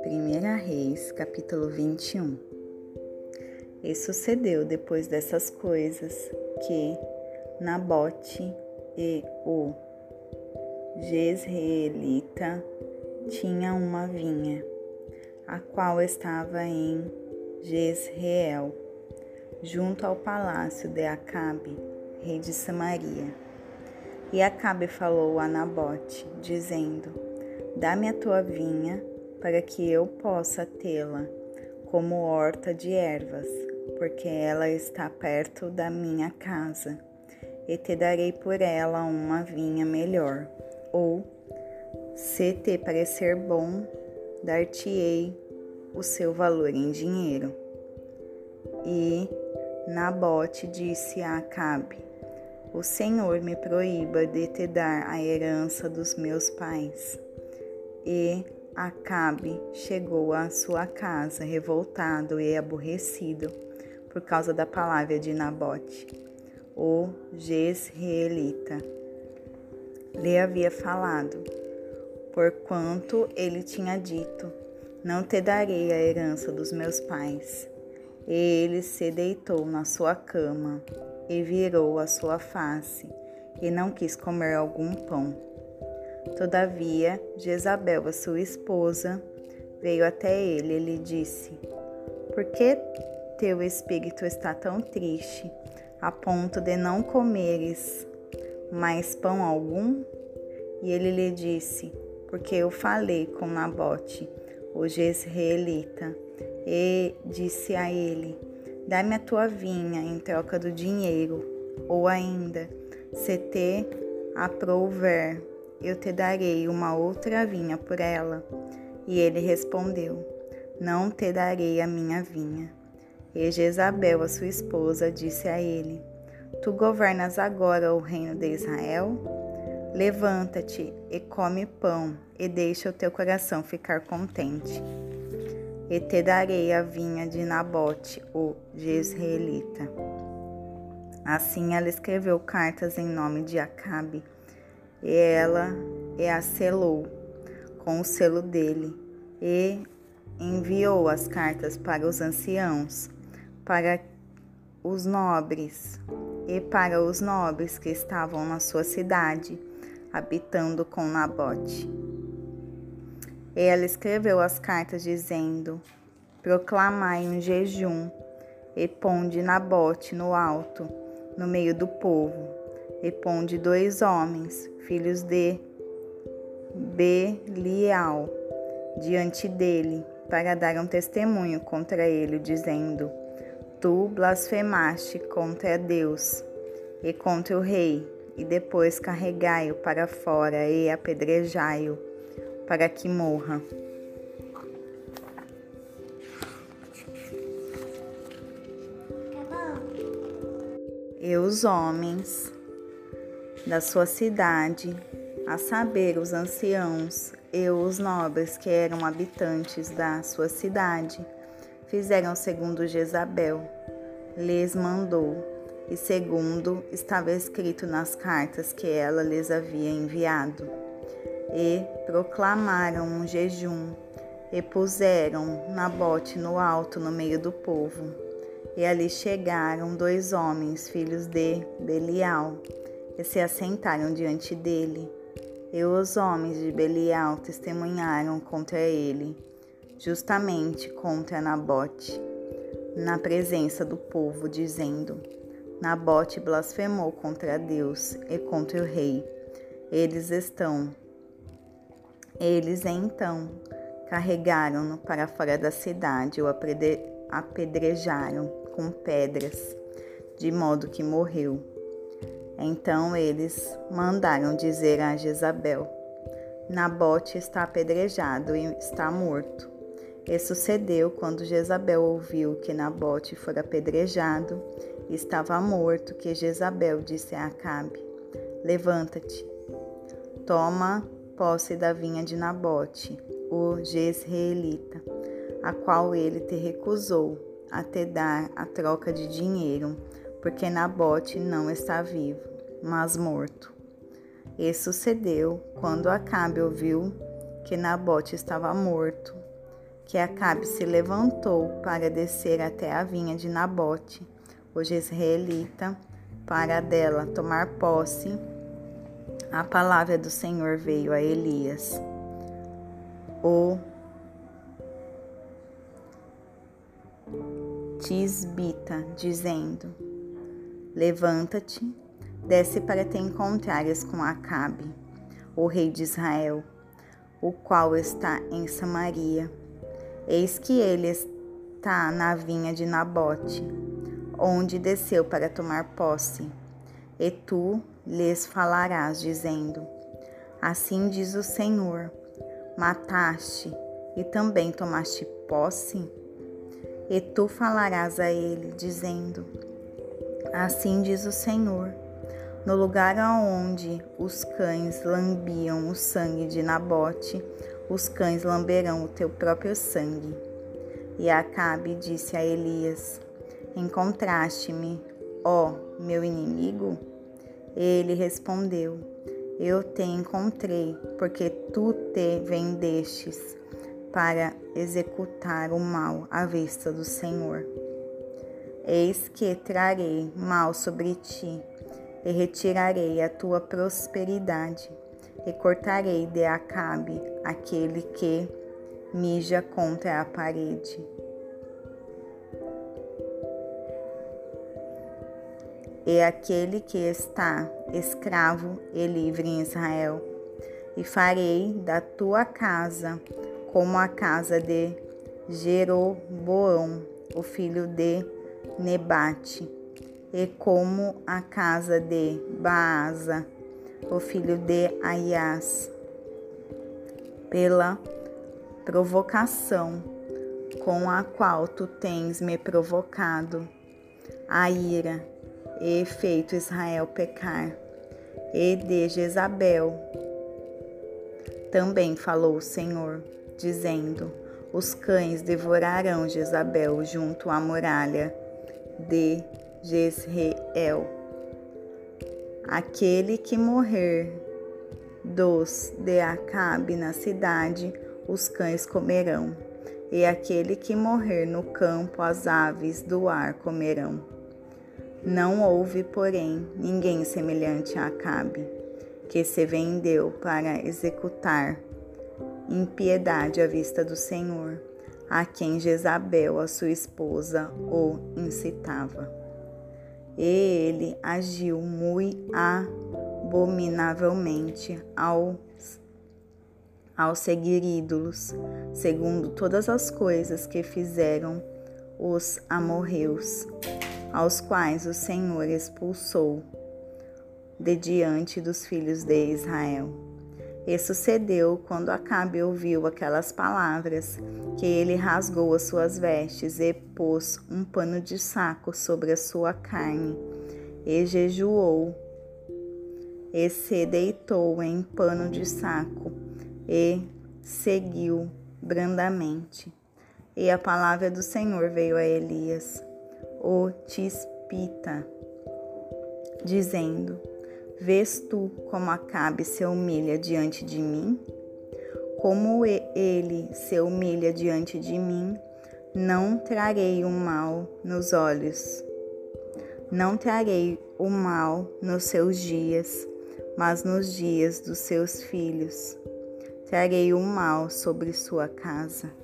Primeira Reis, capítulo 21 E sucedeu depois dessas coisas que Nabote e o Jezreelita tinham uma vinha, a qual estava em Jezreel, junto ao palácio de Acabe, rei de Samaria. E Acabe falou a Nabote, dizendo: Dá-me a tua vinha, para que eu possa tê-la como horta de ervas, porque ela está perto da minha casa, e te darei por ela uma vinha melhor. Ou, se te parecer bom, dar-te-ei o seu valor em dinheiro. E Nabote disse a Acabe: O Senhor me proíba de te dar a herança dos meus pais. E Acabe chegou à sua casa revoltado e aborrecido por causa da palavra de Nabote, o Jezreelita. Lhe havia falado, porquanto ele tinha dito: Não te darei a herança dos meus pais. Ele se deitou na sua cama e virou a sua face, e não quis comer algum pão. Todavia, Jezabel, a sua esposa, veio até ele e lhe disse: Por que teu espírito está tão triste, a ponto de não comeres mais pão algum? E ele lhe disse: Porque eu falei com Nabote, o Jezreelita, e disse a ele: Dá-me a tua vinha em troca do dinheiro, ou ainda, se te aprouver, eu te darei uma outra vinha por ela. E ele respondeu: Não te darei a minha vinha. E Jezabel, a sua esposa, disse a ele: Tu governas agora o reino de Israel? Levanta-te e come pão, e deixa o teu coração ficar contente e te darei a vinha de Nabote, o Jezreelita. Assim ela escreveu cartas em nome de Acabe, e ela e a selou com o selo dele, e enviou as cartas para os anciãos, para os nobres e para os nobres que estavam na sua cidade, habitando com Nabote. Ela escreveu as cartas dizendo: Proclamai um jejum e ponde Nabote no alto, no meio do povo, e ponde dois homens, filhos de Belial, diante dele, para dar um testemunho contra ele, dizendo: Tu blasfemaste contra Deus e contra o rei, e depois carregai-o para fora e apedrejai-o para que morra. E os homens da sua cidade, a saber, os anciãos e os nobres que eram habitantes da sua cidade, fizeram segundo Jezabel lhes mandou, e segundo estava escrito nas cartas que ela lhes havia enviado e proclamaram um jejum e puseram Nabote no alto no meio do povo. E ali chegaram dois homens, filhos de Belial, e se assentaram diante dele. E os homens de Belial testemunharam contra ele, justamente contra Nabote, na presença do povo, dizendo: Nabote blasfemou contra Deus e contra o rei. Eles estão eles então carregaram-no para fora da cidade e o apedrejaram com pedras, de modo que morreu. Então eles mandaram dizer a Jezabel: Nabote está apedrejado e está morto. E sucedeu quando Jezabel ouviu que Nabote fora apedrejado e estava morto, que Jezabel disse a Acabe: Levanta-te, toma posse da vinha de Nabote, o Jezreelita, a qual ele te recusou a te dar a troca de dinheiro, porque Nabote não está vivo, mas morto. E sucedeu, quando Acabe ouviu que Nabote estava morto, que Acabe se levantou para descer até a vinha de Nabote, o jezreelita, para dela tomar posse. A palavra do Senhor veio a Elias, o Tisbita, dizendo: Levanta-te, desce para te encontrares com Acabe, o rei de Israel, o qual está em Samaria. Eis que ele está na vinha de Nabote, onde desceu para tomar posse. E tu lhes falarás, dizendo: Assim diz o Senhor: Mataste e também tomaste posse? E tu falarás a ele, dizendo: Assim diz o Senhor: No lugar aonde os cães lambiam o sangue de Nabote, os cães lamberão o teu próprio sangue. E Acabe disse a Elias: Encontraste-me, ó meu inimigo? Ele respondeu: Eu te encontrei, porque tu te vendestes para executar o mal à vista do Senhor. Eis que trarei mal sobre ti, e retirarei a tua prosperidade, e cortarei de Acabe aquele que mija contra a parede. E aquele que está escravo e livre em Israel, e farei da tua casa como a casa de Jeroboão, o filho de Nebate, e como a casa de Baasa, o filho de Aias, pela provocação com a qual tu tens me provocado a ira e feito Israel pecar, e de Jezabel também falou o Senhor dizendo: Os cães devorarão Jezabel junto à muralha de Jezreel. Aquele que morrer dos de Acabe na cidade, os cães comerão, e aquele que morrer no campo, as aves do ar comerão. Não houve, porém, ninguém semelhante a Acabe, que se vendeu para executar impiedade à vista do Senhor, a quem Jezabel, a sua esposa, o incitava. E ele agiu muito abominavelmente ao, ao seguir ídolos, segundo todas as coisas que fizeram os amorreus, aos quais o Senhor expulsou de diante dos filhos de Israel. E sucedeu quando Acabe ouviu aquelas palavras, que ele rasgou as suas vestes e pôs um pano de saco sobre a sua carne, e jejuou, e se deitou em pano de saco, e seguiu brandamente. E a palavra do Senhor veio a Elias, o Tispita, dizendo: Vês tu como Acabe se humilha diante de mim? Como ele se humilha diante de mim, não trarei o mal nos olhos. Não trarei o mal nos seus dias, mas nos dias dos seus filhos. Trarei o mal sobre sua casa.